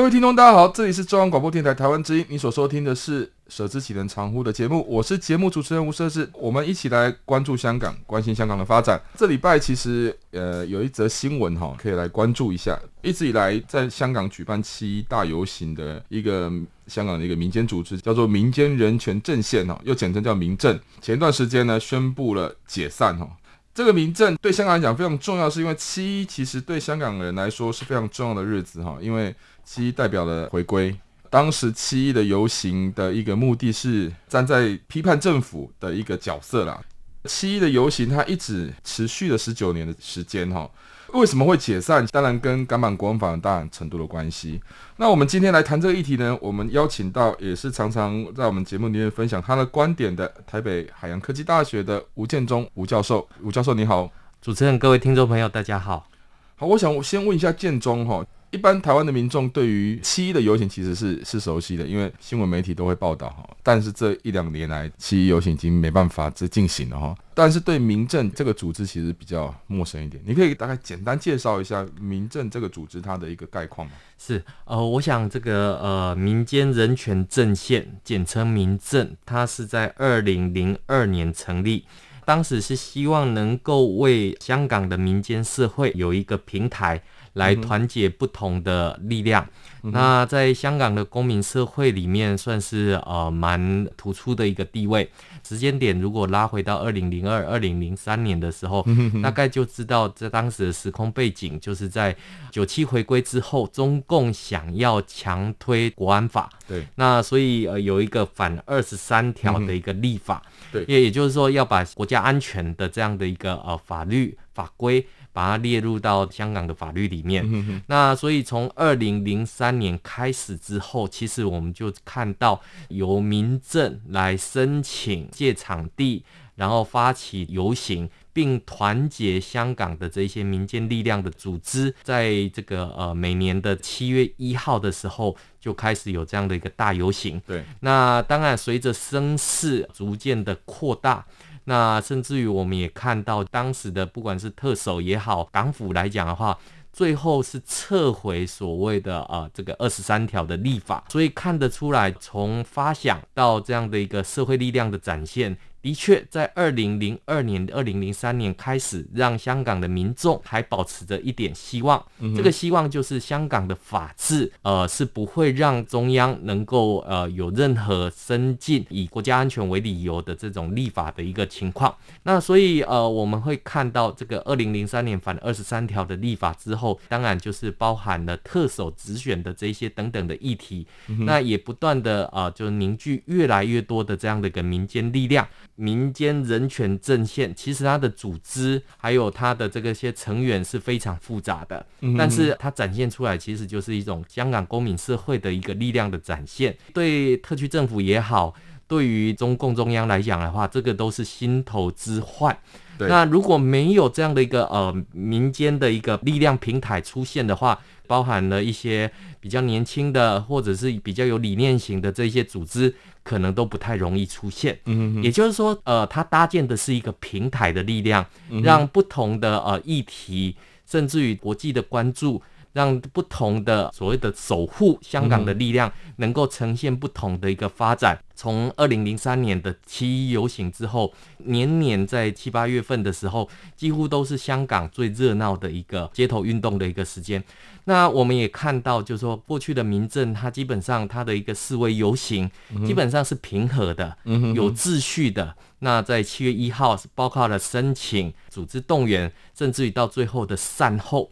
各位听众，大家好，这里是中央广播电台台湾之音，你所收听的是《舍之岂能常乎》的节目，我是节目主持人吴瑟智，我们一起来关注香港，关心香港的发展。这礼拜其实呃有一则新闻哈，可以来关注一下。一直以来在香港举办七一大游行的一个香港的一个民间组织，叫做民间人权阵线哈，又简称叫民阵。前段时间呢，宣布了解散哈。这个民阵对香港来讲非常重要，是因为七一其实对香港人来说是非常重要的日子哈，因为七一代表了回归。当时七一的游行的一个目的是站在批判政府的一个角色啦。七一的游行它一直持续了十九年的时间哈。为什么会解散？当然跟港版国安法有大程度的关系。那我们今天来谈这个议题呢，我们邀请到也是常常在我们节目里面分享他的观点的台北海洋科技大学的吴建中吴教授。吴教授你好，主持人各位听众朋友大家好。好，我想我先问一下建中哈。一般台湾的民众对于七一的游行其实是是熟悉的，因为新闻媒体都会报道哈。但是这一两年来，七一游行已经没办法再进行了哈。但是对民政这个组织其实比较陌生一点，你可以大概简单介绍一下民政这个组织它的一个概况吗？是，呃，我想这个呃民间人权阵线，简称民政，它是在二零零二年成立，当时是希望能够为香港的民间社会有一个平台。来团结不同的力量，嗯、那在香港的公民社会里面，算是呃蛮突出的一个地位。时间点如果拉回到二零零二、二零零三年的时候，嗯、大概就知道在当时的时空背景，就是在九七回归之后，中共想要强推国安法，对，那所以呃有一个反二十三条的一个立法，对，也也就是说要把国家安全的这样的一个呃法律法规。把它列入到香港的法律里面。嗯、那所以从二零零三年开始之后，其实我们就看到由民政来申请借场地，然后发起游行，并团结香港的这些民间力量的组织，在这个呃每年的七月一号的时候，就开始有这样的一个大游行。对，那当然随着声势逐渐的扩大。那甚至于我们也看到当时的不管是特首也好，港府来讲的话，最后是撤回所谓的呃这个二十三条的立法，所以看得出来，从发想到这样的一个社会力量的展现。的确，在二零零二年、二零零三年开始，让香港的民众还保持着一点希望。嗯、这个希望就是香港的法治，呃，是不会让中央能够呃有任何伸进以国家安全为理由的这种立法的一个情况。那所以呃，我们会看到这个二零零三年反二十三条的立法之后，当然就是包含了特首直选的这些等等的议题。嗯、那也不断的呃，就凝聚越来越多的这样的一个民间力量。民间人权阵线其实它的组织还有它的这个些成员是非常复杂的，嗯、但是它展现出来其实就是一种香港公民社会的一个力量的展现。对特区政府也好，对于中共中央来讲的话，这个都是心头之患。那如果没有这样的一个呃民间的一个力量平台出现的话，包含了一些比较年轻的或者是比较有理念型的这些组织。可能都不太容易出现，嗯哼哼，也就是说，呃，它搭建的是一个平台的力量，让不同的呃议题，甚至于国际的关注，让不同的所谓的守护香港的力量能够呈现不同的一个发展。从二零零三年的七一游行之后，年年在七八月份的时候，几乎都是香港最热闹的一个街头运动的一个时间。那我们也看到，就是说过去的民政，它基本上它的一个示威游行，基本上是平和的，有秩序的。那在七月一号，包括了申请、组织动员，甚至于到最后的善后。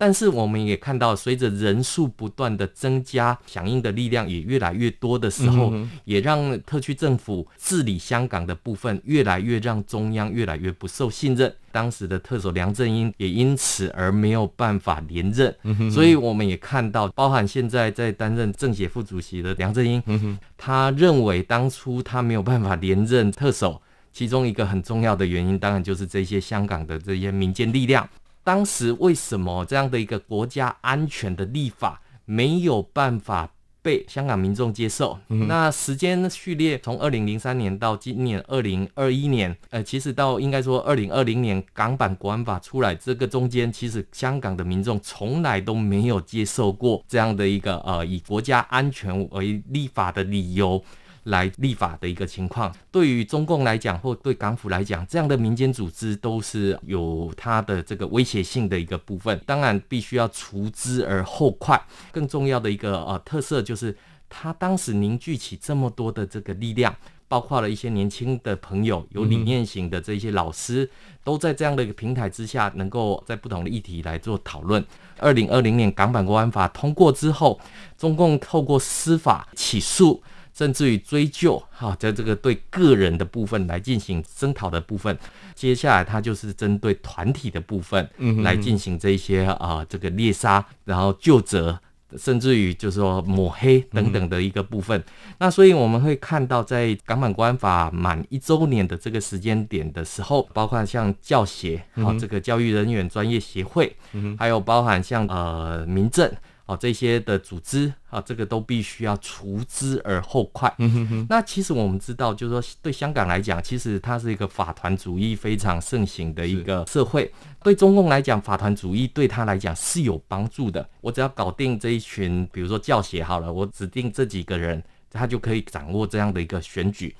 但是我们也看到，随着人数不断的增加，响应的力量也越来越多的时候，嗯、也让特区政府治理香港的部分越来越让中央越来越不受信任。当时的特首梁振英也因此而没有办法连任。嗯、所以我们也看到，包含现在在担任政协副主席的梁振英，嗯、他认为当初他没有办法连任特首，其中一个很重要的原因，当然就是这些香港的这些民间力量。当时为什么这样的一个国家安全的立法没有办法被香港民众接受？嗯、那时间序列从二零零三年到今年二零二一年，呃，其实到应该说二零二零年港版国安法出来，这个中间其实香港的民众从来都没有接受过这样的一个呃以国家安全为立法的理由。来立法的一个情况，对于中共来讲，或对港府来讲，这样的民间组织都是有它的这个威胁性的一个部分。当然，必须要除之而后快。更重要的一个呃特色就是，他当时凝聚起这么多的这个力量，包括了一些年轻的朋友，有理念型的这些老师，都在这样的一个平台之下，能够在不同的议题来做讨论。二零二零年港版国安法通过之后，中共透过司法起诉。甚至于追究，哈，在这个对个人的部分来进行声讨的部分，接下来它就是针对团体的部分，嗯，来进行这些啊，这个猎杀，然后就责，甚至于就是说抹黑等等的一个部分。那所以我们会看到，在港版国安法满一周年的这个时间点的时候，包括像教协，好，这个教育人员专业协会，还有包含像呃民阵。哦，这些的组织啊，这个都必须要除之而后快。嗯哼哼。那其实我们知道，就是说，对香港来讲，其实它是一个法团主义非常盛行的一个社会。对中共来讲，法团主义对他来讲是有帮助的。我只要搞定这一群，比如说教协好了，我指定这几个人，他就可以掌握这样的一个选举。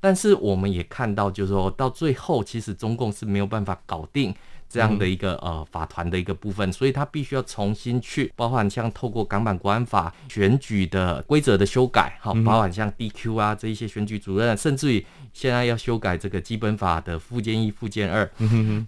但是我们也看到，就是说到最后，其实中共是没有办法搞定。这样的一个呃法团的一个部分，所以他必须要重新去，包含像透过港版国安法选举的规则的修改，好，包含像 DQ 啊这一些选举主任，甚至于现在要修改这个基本法的附件一、附件二。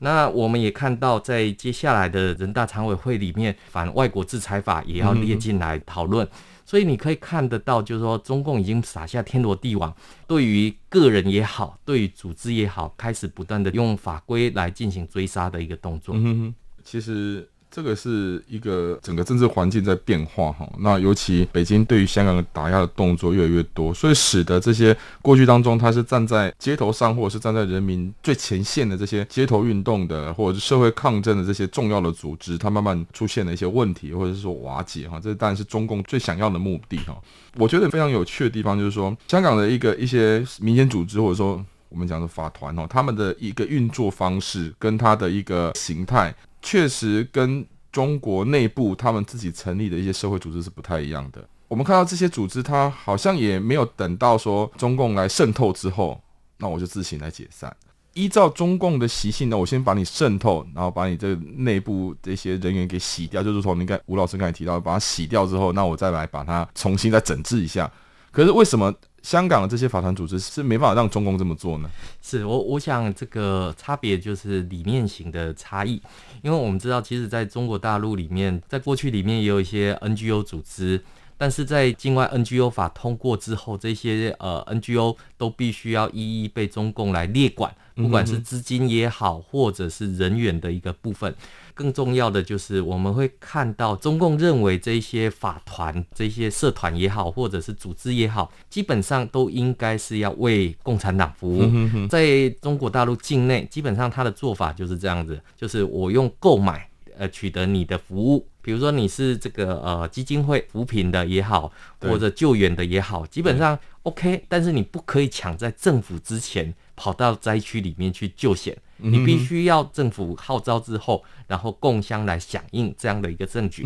那我们也看到，在接下来的人大常委会里面，反外国制裁法也要列进来讨论。所以你可以看得到，就是说中共已经撒下天罗地网，对于个人也好，对于组织也好，开始不断的用法规来进行追杀的一个动作。嗯哼，其实。这个是一个整个政治环境在变化哈，那尤其北京对于香港的打压的动作越来越多，所以使得这些过去当中他是站在街头上或者是站在人民最前线的这些街头运动的或者是社会抗争的这些重要的组织，它慢慢出现了一些问题，或者是说瓦解哈，这当然是中共最想要的目的哈。我觉得非常有趣的地方就是说，香港的一个一些民间组织或者说我们讲的法团哦，他们的一个运作方式跟他的一个形态。确实跟中国内部他们自己成立的一些社会组织是不太一样的。我们看到这些组织，它好像也没有等到说中共来渗透之后，那我就自行来解散。依照中共的习性呢，我先把你渗透，然后把你这内部这些人员给洗掉，就是从你看吴老师刚才提到，把它洗掉之后，那我再来把它重新再整治一下。可是为什么？香港的这些法团组织是没办法让中共这么做呢？是我我想这个差别就是理念型的差异，因为我们知道，其实在中国大陆里面，在过去里面也有一些 NGO 组织，但是在境外 NGO 法通过之后，这些呃 NGO 都必须要一一被中共来列管，不管是资金也好，或者是人员的一个部分。更重要的就是，我们会看到中共认为这些法团、这些社团也好，或者是组织也好，基本上都应该是要为共产党服务。在中国大陆境内，基本上他的做法就是这样子，就是我用购买呃取得你的服务，比如说你是这个呃基金会扶贫的也好，或者救援的也好，基本上 OK，但是你不可以抢在政府之前跑到灾区里面去救险。你必须要政府号召之后，然后共襄来响应这样的一个证据。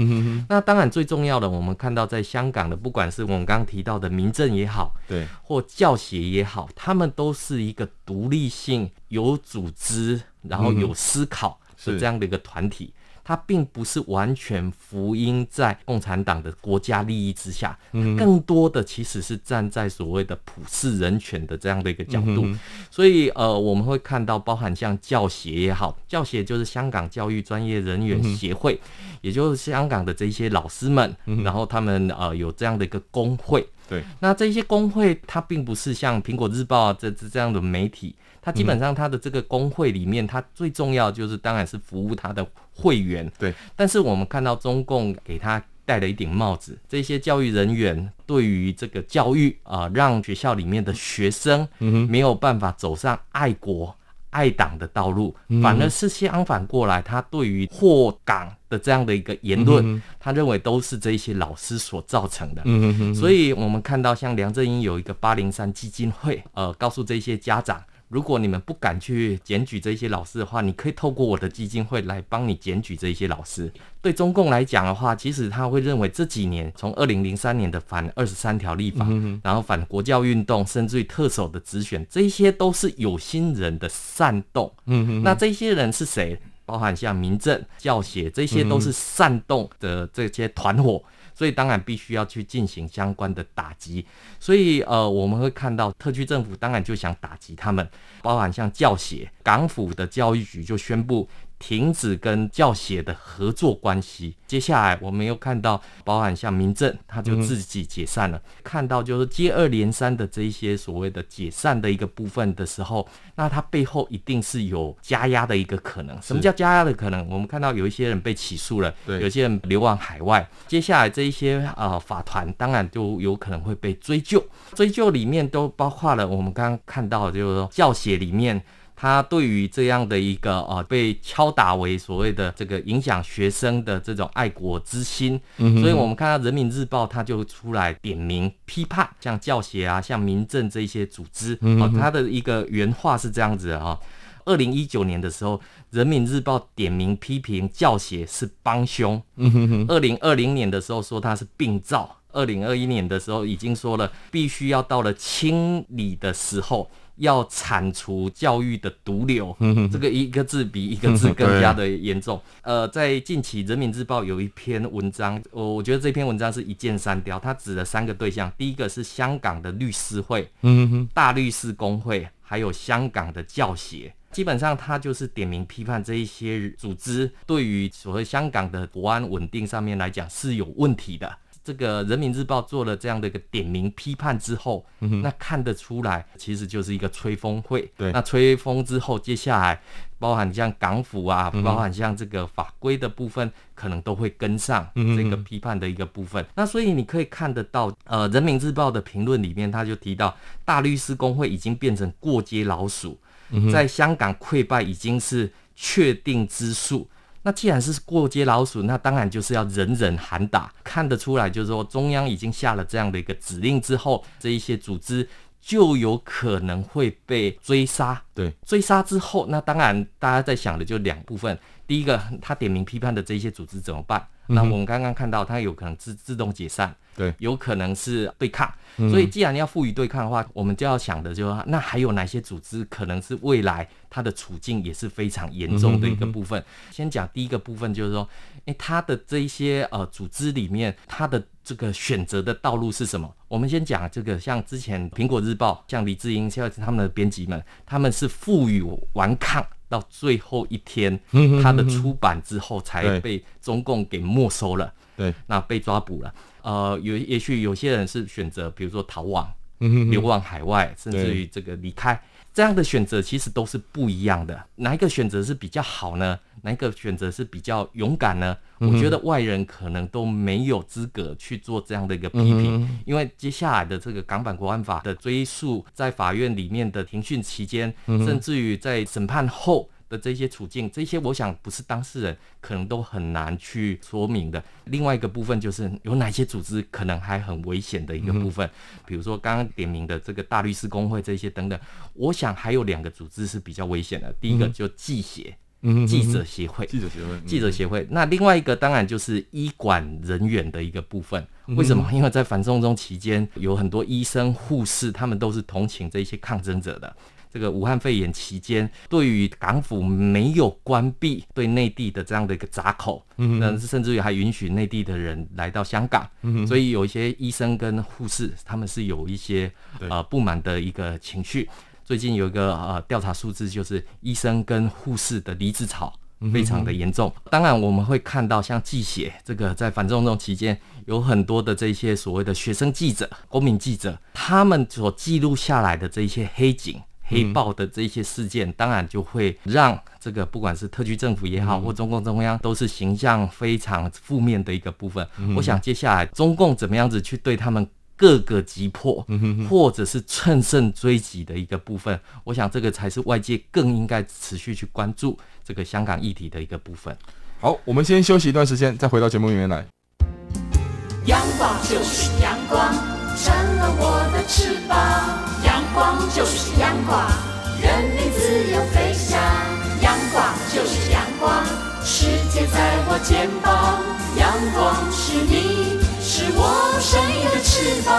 那当然最重要的，我们看到在香港的，不管是我们刚刚提到的民政也好，对，或教协也好，他们都是一个独立性、有组织，然后有思考的这样的一个团体。它并不是完全福音在共产党的国家利益之下，更多的其实是站在所谓的普世人权的这样的一个角度。所以，呃，我们会看到，包含像教协也好，教协就是香港教育专业人员协会，也就是香港的这些老师们，然后他们呃有这样的一个工会。对，那这些工会它并不是像苹果日报啊这这这样的媒体。它基本上，它的这个工会里面，它最重要就是，当然是服务它的会员。对。但是我们看到中共给他戴了一顶帽子，这些教育人员对于这个教育啊，让学校里面的学生没有办法走上爱国爱党的道路，反而是相反过来，他对于祸港的这样的一个言论，他认为都是这些老师所造成的。所以我们看到，像梁振英有一个八零三基金会，呃，告诉这些家长。如果你们不敢去检举这些老师的话，你可以透过我的基金会来帮你检举这些老师。对中共来讲的话，其实他会认为这几年从二零零三年的反二十三条立法，然后反国教运动，甚至于特首的直选，这些都是有心人的煽动。那这些人是谁？包含像民政、教协，这些都是煽动的这些团伙。所以当然必须要去进行相关的打击，所以呃我们会看到特区政府当然就想打击他们，包含像教协、港府的教育局就宣布。停止跟教协的合作关系。接下来我们又看到，包含像民政，他就自己解散了。看到就是接二连三的这一些所谓的解散的一个部分的时候，那它背后一定是有加压的一个可能。什么叫加压的可能？我们看到有一些人被起诉了，有些人流亡海外。接下来这一些呃法团，当然就有可能会被追究。追究里面都包括了我们刚刚看到，就是说教协里面。他对于这样的一个呃被敲打为所谓的这个影响学生的这种爱国之心，嗯，所以我们看到《人民日报》他就出来点名批判，像教协啊、像民政这一些组织，哦，他的一个原话是这样子的哈：二零一九年的时候，《人民日报》点名批评教协是帮凶，二零二零年的时候说他是病灶，二零二一年的时候已经说了必须要到了清理的时候。要铲除教育的毒瘤，这个一个字比一个字更加的严重。呃，在近期《人民日报》有一篇文章，我我觉得这篇文章是一箭三雕，它指了三个对象，第一个是香港的律师会，大律师工会，还有香港的教协，基本上它就是点名批判这一些组织对于所谓香港的国安稳定上面来讲是有问题的。这个人民日报做了这样的一个点名批判之后，嗯、那看得出来，其实就是一个吹风会。对，那吹风之后，接下来包含像港府啊，嗯、包含像这个法规的部分，可能都会跟上这个批判的一个部分。嗯、那所以你可以看得到，呃，人民日报的评论里面，他就提到大律师工会已经变成过街老鼠，嗯、在香港溃败已经是确定之数。那既然是过街老鼠，那当然就是要人人喊打，看得出来，就是说中央已经下了这样的一个指令之后，这一些组织就有可能会被追杀。对，追杀之后，那当然大家在想的就两部分，第一个，他点名批判的这些组织怎么办？那我们刚刚看到，它有可能自自动解散，对，有可能是对抗。所以，既然要赋予对抗的话，我们就要想的就是说，那还有哪些组织可能是未来它的处境也是非常严重的一个部分？先讲第一个部分，就是说，诶，它的这一些呃组织里面，它的这个选择的道路是什么？我们先讲这个，像之前苹果日报，像李志英，像他们的编辑们，他们是赋予顽抗。到最后一天，他的出版之后才被中共给没收了。对，那被抓捕了。呃，有也许有些人是选择，比如说逃亡、流亡海外，甚至于这个离开。这样的选择其实都是不一样的，哪一个选择是比较好呢？哪一个选择是比较勇敢呢？我觉得外人可能都没有资格去做这样的一个批评，因为接下来的这个港版国安法的追诉，在法院里面的庭讯期间，甚至于在审判后的这些处境，这些我想不是当事人可能都很难去说明的。另外一个部分就是有哪些组织可能还很危险的一个部分，嗯、比如说刚刚点名的这个大律师公会这些等等。我想还有两个组织是比较危险的，第一个就记协。记者协会，记者协会，记者协会。那另外一个当然就是医管人员的一个部分。为什么？因为在反送中期间，有很多医生、护士，他们都是同情这些抗争者的。这个武汉肺炎期间，对于港府没有关闭对内地的这样的一个闸口，嗯，甚至于还允许内地的人来到香港，嗯，所以有一些医生跟护士，他们是有一些呃不满的一个情绪。最近有一个呃调查数字，就是医生跟护士的离职潮非常的严重。当然，我们会看到像记协这个在反送中期间，有很多的这些所谓的学生记者、公民记者，他们所记录下来的这些黑警、黑豹的这些事件，当然就会让这个不管是特区政府也好，或中共中央，都是形象非常负面的一个部分。我想接下来中共怎么样子去对他们？各个击破，或者是乘胜追击的一个部分，我想这个才是外界更应该持续去关注这个香港议题的一个部分。好，我们先休息一段时间，再回到节目里面来。阳光就是阳光，成了我的翅膀。阳光就是阳光，人民自由飞翔。阳光就是阳光，世界在我肩膀。阳光是你。是我生命的翅膀。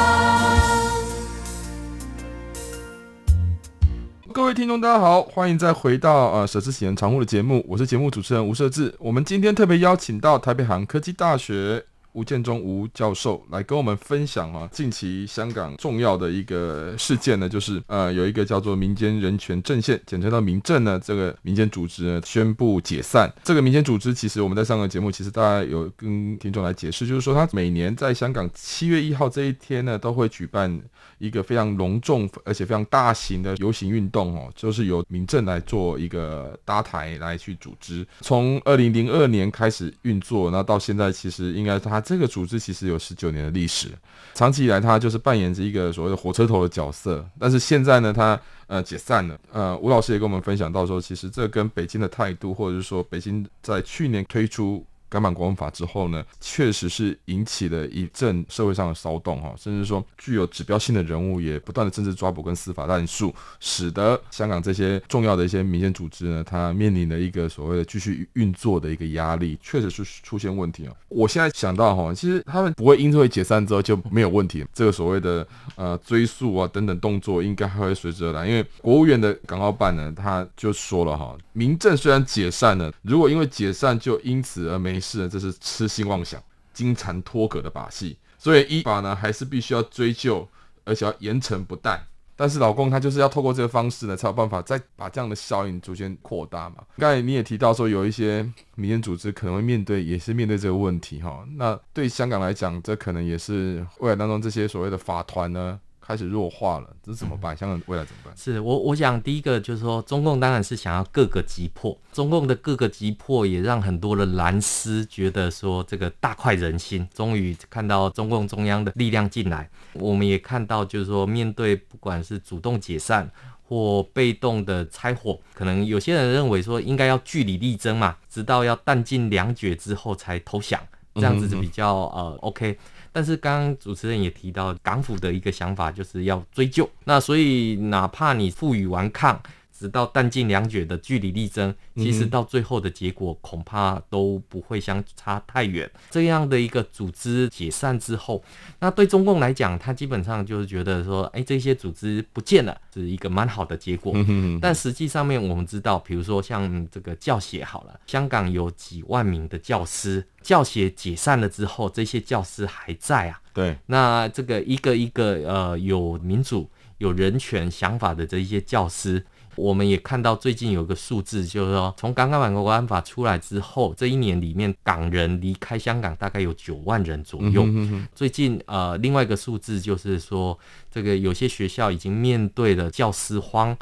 各位听众，大家好，欢迎再回到呃舍之启人常务的节目，我是节目主持人吴社志。我们今天特别邀请到台北海洋科技大学。吴建中吴教授来跟我们分享啊，近期香港重要的一个事件呢，就是呃有一个叫做民间人权阵线，简称到民政呢，这个民间组织呢宣布解散。这个民间组织其实我们在上个节目其实大家有跟听众来解释，就是说他每年在香港七月一号这一天呢，都会举办一个非常隆重而且非常大型的游行运动哦，就是由民政来做一个搭台来去组织。从二零零二年开始运作，那到现在其实应该是他。这个组织其实有十九年的历史，长期以来它就是扮演着一个所谓的火车头的角色。但是现在呢，它呃解散了。呃，吴老师也跟我们分享到说，其实这跟北京的态度，或者是说北京在去年推出。港版国安法之后呢，确实是引起了一阵社会上的骚动哈，甚至说具有指标性的人物也不断的政治抓捕跟司法滥诉，使得香港这些重要的一些民间组织呢，它面临了一个所谓的继续运作的一个压力，确实是出现问题啊。我现在想到哈，其实他们不会因为解散之后就没有问题，这个所谓的呃追诉啊等等动作应该还会随之而来，因为国务院的港澳办呢，他就说了哈，民政虽然解散了，如果因为解散就因此而没。是，这是痴心妄想、金蝉脱壳的把戏，所以依法呢还是必须要追究，而且要严惩不贷。但是老公他就是要透过这个方式呢，才有办法再把这样的效应逐渐扩大嘛。刚才你也提到说，有一些民间组织可能会面对，也是面对这个问题哈。那对香港来讲，这可能也是未来当中这些所谓的法团呢。开始弱化了，这是怎么办？香港未来怎么办？是我我想第一个就是说，中共当然是想要各个击破，中共的各个击破也让很多的蓝丝觉得说这个大快人心，终于看到中共中央的力量进来。我们也看到就是说，面对不管是主动解散或被动的拆伙，可能有些人认为说应该要据理力争嘛，直到要弹尽粮绝之后才投降，这样子是比较呃 OK。但是刚刚主持人也提到，港府的一个想法就是要追究，那所以哪怕你负隅顽抗，直到弹尽粮绝的据理力争，其实到最后的结果恐怕都不会相差太远。这样的一个组织解散之后，那对中共来讲，他基本上就是觉得说，哎，这些组织不见了，是一个蛮好的结果。但实际上面，我们知道，比如说像这个教协好了，香港有几万名的教师。教协解散了之后，这些教师还在啊？对，那这个一个一个呃有民主、有人权想法的这一些教师，我们也看到最近有个数字，就是说从港版国安法出来之后，这一年里面港人离开香港大概有九万人左右。嗯、哼哼最近呃另外一个数字就是说，这个有些学校已经面对了教师荒，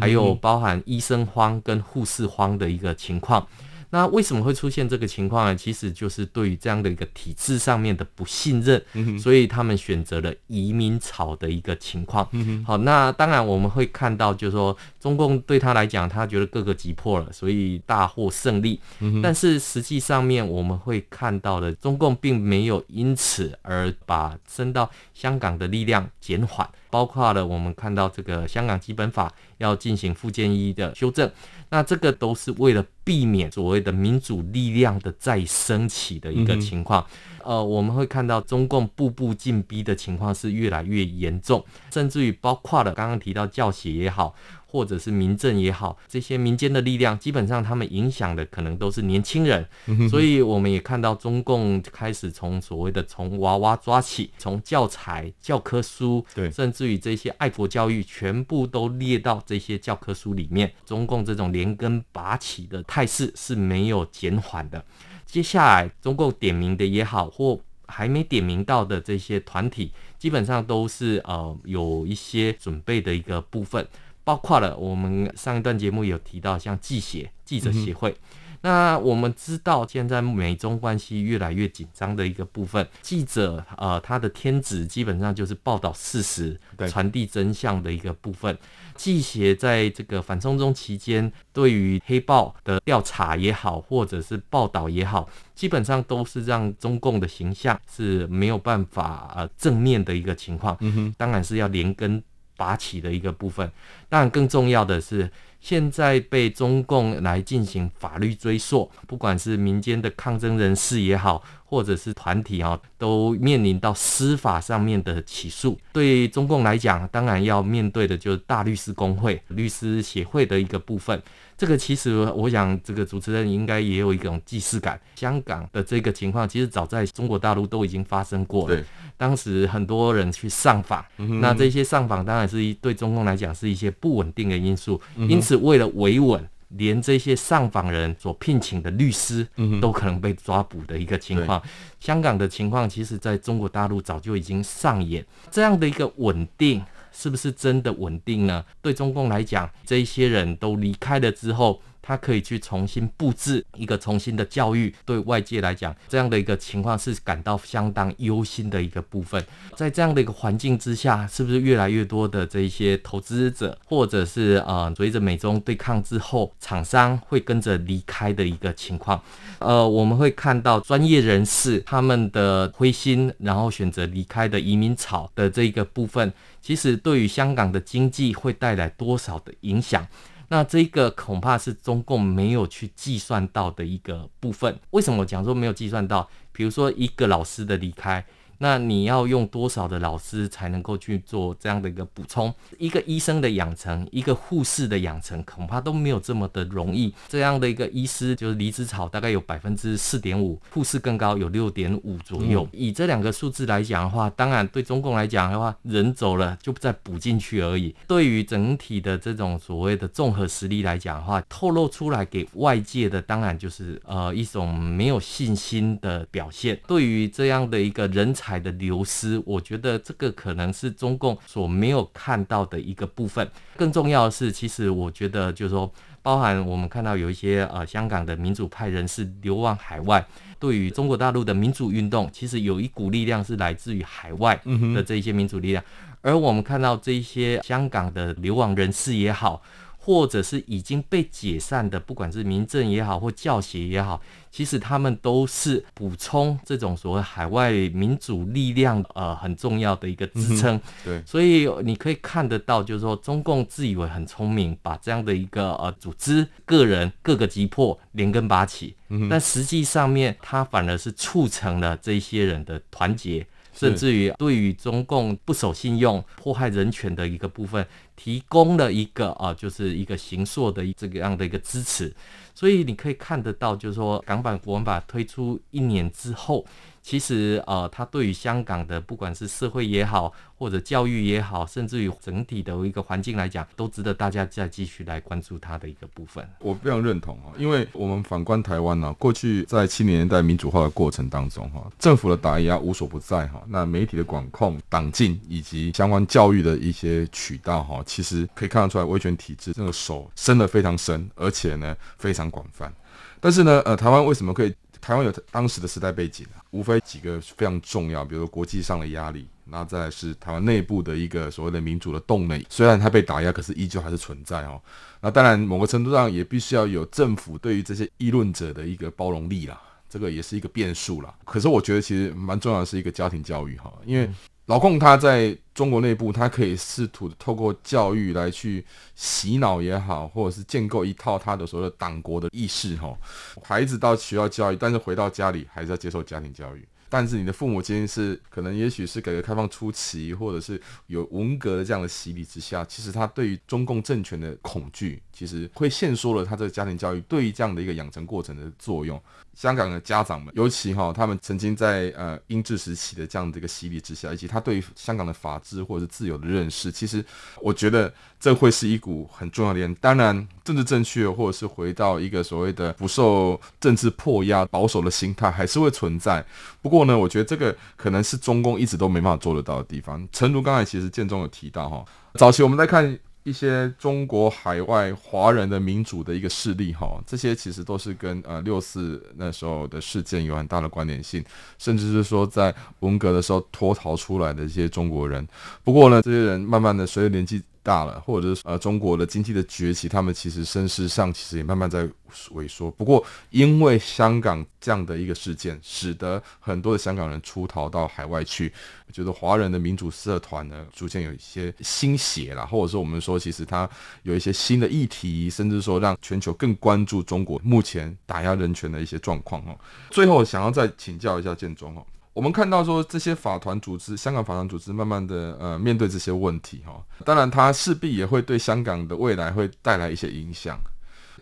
还有包含医生荒跟护士荒的一个情况。那为什么会出现这个情况呢？其实就是对于这样的一个体制上面的不信任，嗯、所以他们选择了移民潮的一个情况。嗯、好，那当然我们会看到，就是说中共对他来讲，他觉得各个击破了，所以大获胜利。嗯、但是实际上面我们会看到的，中共并没有因此而把伸到香港的力量减缓。包括了我们看到这个香港基本法要进行附件一的修正，那这个都是为了避免所谓的民主力量的再升起的一个情况。呃，我们会看到中共步步进逼的情况是越来越严重，甚至于包括了刚刚提到教协也好。或者是民政也好，这些民间的力量，基本上他们影响的可能都是年轻人，所以我们也看到中共开始从所谓的从娃娃抓起，从教材、教科书，对，甚至于这些爱国教育，全部都列到这些教科书里面。中共这种连根拔起的态势是没有减缓的。接下来，中共点名的也好，或还没点名到的这些团体，基本上都是呃有一些准备的一个部分。包括了我们上一段节目有提到，像记协记者协会。那我们知道，现在美中关系越来越紧张的一个部分，记者呃他的天职基本上就是报道事实、传递真相的一个部分。记协在这个反送中期间，对于黑豹的调查也好，或者是报道也好，基本上都是让中共的形象是没有办法呃正面的一个情况。嗯哼，当然是要连根。拔起的一个部分，但更重要的是，现在被中共来进行法律追溯，不管是民间的抗争人士也好，或者是团体啊，都面临到司法上面的起诉。对中共来讲，当然要面对的就是大律师工会、律师协会的一个部分。这个其实，我想这个主持人应该也有一种既视感。香港的这个情况，其实早在中国大陆都已经发生过了。对，当时很多人去上访，那这些上访当然是一对中共来讲是一些不稳定的因素。因此，为了维稳，连这些上访人所聘请的律师都可能被抓捕的一个情况。香港的情况，其实在中国大陆早就已经上演这样的一个稳定。是不是真的稳定呢？对中共来讲，这一些人都离开了之后。他可以去重新布置一个重新的教育，对外界来讲，这样的一个情况是感到相当忧心的一个部分。在这样的一个环境之下，是不是越来越多的这一些投资者，或者是呃，随着美中对抗之后，厂商会跟着离开的一个情况？呃，我们会看到专业人士他们的灰心，然后选择离开的移民潮的这一个部分，其实对于香港的经济会带来多少的影响？那这个恐怕是中共没有去计算到的一个部分。为什么我讲说没有计算到？比如说一个老师的离开。那你要用多少的老师才能够去做这样的一个补充？一个医生的养成，一个护士的养成，恐怕都没有这么的容易。这样的一个医师就是离职潮大概有百分之四点五，护士更高有六点五左右。以这两个数字来讲的话，当然对中共来讲的话，人走了就再补进去而已。对于整体的这种所谓的综合实力来讲的话，透露出来给外界的当然就是呃一种没有信心的表现。对于这样的一个人才。的流失，我觉得这个可能是中共所没有看到的一个部分。更重要的是，其实我觉得就是说，包含我们看到有一些呃香港的民主派人士流亡海外，对于中国大陆的民主运动，其实有一股力量是来自于海外的这一些民主力量。而我们看到这一些香港的流亡人士也好。或者是已经被解散的，不管是民政也好，或教协也好，其实他们都是补充这种所谓海外民主力量呃很重要的一个支撑。嗯。对，所以你可以看得到，就是说中共自以为很聪明，把这样的一个呃组织、个人各个击破，连根拔起。嗯。但实际上面，它反而是促成了这些人的团结。甚至于对于中共不守信用、迫害人权的一个部分，提供了一个啊，就是一个形塑的这个样的一个支持。所以你可以看得到，就是说港版国文法推出一年之后。其实，呃，他对于香港的不管是社会也好，或者教育也好，甚至于整体的一个环境来讲，都值得大家再继续来关注他的一个部分。我非常认同哈，因为我们反观台湾呢，过去在七零年代民主化的过程当中哈，政府的打压无所不在哈，那媒体的管控、党禁以及相关教育的一些渠道哈，其实可以看得出来，威权体制这个手伸得非常深，而且呢非常广泛。但是呢，呃，台湾为什么可以？台湾有当时的时代背景，无非几个非常重要，比如说国际上的压力，那再来是台湾内部的一个所谓的民主的动能，虽然它被打压，可是依旧还是存在哦。那当然，某个程度上也必须要有政府对于这些议论者的一个包容力啦，这个也是一个变数啦。可是我觉得其实蛮重要的是一个家庭教育哈，因为。老共他在中国内部，他可以试图透过教育来去洗脑也好，或者是建构一套他的所谓的党国的意识哈。孩子到学校教育，但是回到家里还是要接受家庭教育。但是你的父母亲是可能，也许是改革开放初期，或者是有文革的这样的洗礼之下，其实他对于中共政权的恐惧，其实会限缩了他这个家庭教育对于这样的一个养成过程的作用。香港的家长们，尤其哈，他们曾经在呃英治时期的这样的一个洗礼之下，以及他对于香港的法治或者是自由的认识，其实我觉得这会是一股很重要的。当然，政治正确或者是回到一个所谓的不受政治迫压、保守的心态，还是会存在。不过呢，我觉得这个可能是中共一直都没办法做得到的地方。诚如刚才其实建中有提到哈，早期我们在看。一些中国海外华人的民主的一个势力，哈，这些其实都是跟呃六四那时候的事件有很大的关联性，甚至是说在文革的时候脱逃出来的一些中国人。不过呢，这些人慢慢的随着年纪。大了，或者是呃中国的经济的崛起，他们其实声势上其实也慢慢在萎缩。不过因为香港这样的一个事件，使得很多的香港人出逃到海外去。觉得华人的民主社团呢，逐渐有一些新血啦，或者说我们说，其实它有一些新的议题，甚至说让全球更关注中国目前打压人权的一些状况哦。最后想要再请教一下建中哦。我们看到说，这些法团组织，香港法团组织，慢慢的呃面对这些问题哈，当然它势必也会对香港的未来会带来一些影响。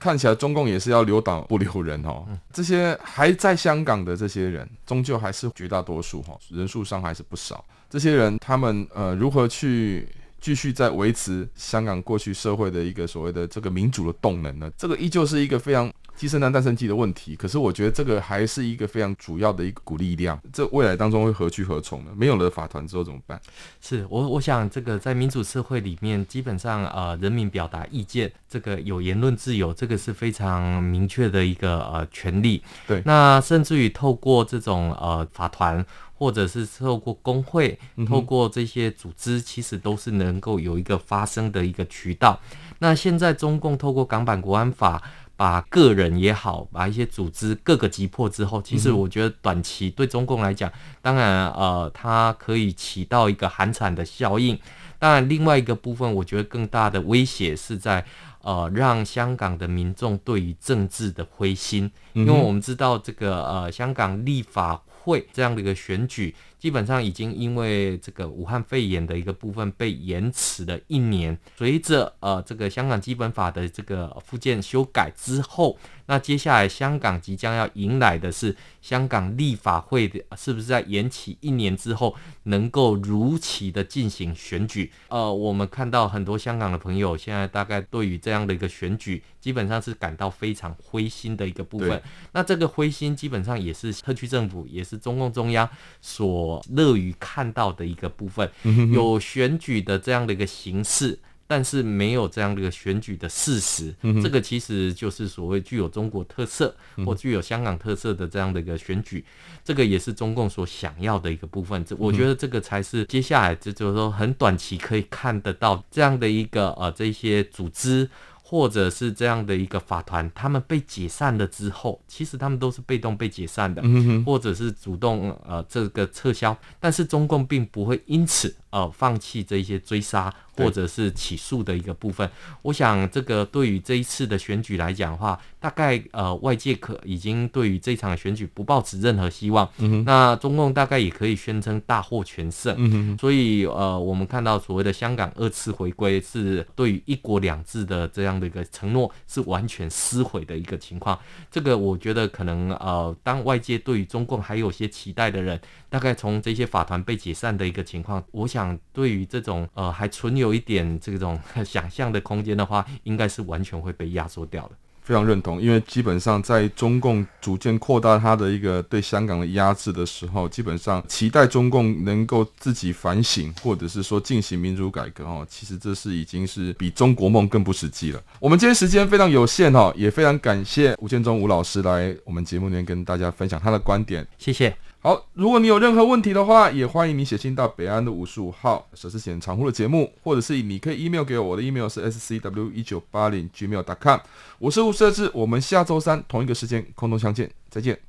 看起来中共也是要留党不留人哦，这些还在香港的这些人，终究还是绝大多数哈，人数上还是不少。这些人他们呃如何去继续在维持香港过去社会的一个所谓的这个民主的动能呢？这个依旧是一个非常。鸡生蛋，蛋生鸡的问题，可是我觉得这个还是一个非常主要的一个股力量。这未来当中会何去何从呢？没有了法团之后怎么办？是我我想这个在民主社会里面，基本上呃人民表达意见，这个有言论自由，这个是非常明确的一个呃权利。对，那甚至于透过这种呃法团，或者是透过工会，透过这些组织，其实都是能够有一个发声的一个渠道。那现在中共透过港版国安法。把个人也好，把一些组织各个击破之后，其实我觉得短期对中共来讲，当然呃，它可以起到一个寒蝉的效应。当然，另外一个部分，我觉得更大的威胁是在呃，让香港的民众对于政治的灰心，因为我们知道这个呃，香港立法会这样的一个选举。基本上已经因为这个武汉肺炎的一个部分被延迟了一年，随着呃这个香港基本法的这个附件修改之后，那接下来香港即将要迎来的是香港立法会的是不是在延期一年之后能够如期的进行选举？呃，我们看到很多香港的朋友现在大概对于这样的一个选举，基本上是感到非常灰心的一个部分。那这个灰心基本上也是特区政府，也是中共中央所。乐于看到的一个部分，有选举的这样的一个形式，但是没有这样的一个选举的事实。这个其实就是所谓具有中国特色或具有香港特色的这样的一个选举，这个也是中共所想要的一个部分。这我觉得这个才是接下来这就是说很短期可以看得到这样的一个呃这些组织。或者是这样的一个法团，他们被解散了之后，其实他们都是被动被解散的，或者是主动呃这个撤销，但是中共并不会因此呃放弃这些追杀或者是起诉的一个部分。我想这个对于这一次的选举来讲的话，大概呃外界可已经对于这场选举不抱持任何希望。嗯那中共大概也可以宣称大获全胜。嗯所以呃我们看到所谓的香港二次回归是对于一国两制的这样。的一个承诺是完全撕毁的一个情况，这个我觉得可能呃，当外界对于中共还有些期待的人，大概从这些法团被解散的一个情况，我想对于这种呃还存有一点这种想象的空间的话，应该是完全会被压缩掉的。非常认同，因为基本上在中共逐渐扩大它的一个对香港的压制的时候，基本上期待中共能够自己反省，或者是说进行民主改革哦，其实这是已经是比中国梦更不实际了。我们今天时间非常有限哈，也非常感谢吴建中吴老师来我们节目里面跟大家分享他的观点，谢谢。好，如果你有任何问题的话，也欢迎你写信到北安的五十五号舍之前长呼的节目，或者是你可以 email 给我，我的 email 是 scw 一九八零 gmail.com。我是吴设置，我们下周三同一个时间空中相见，再见。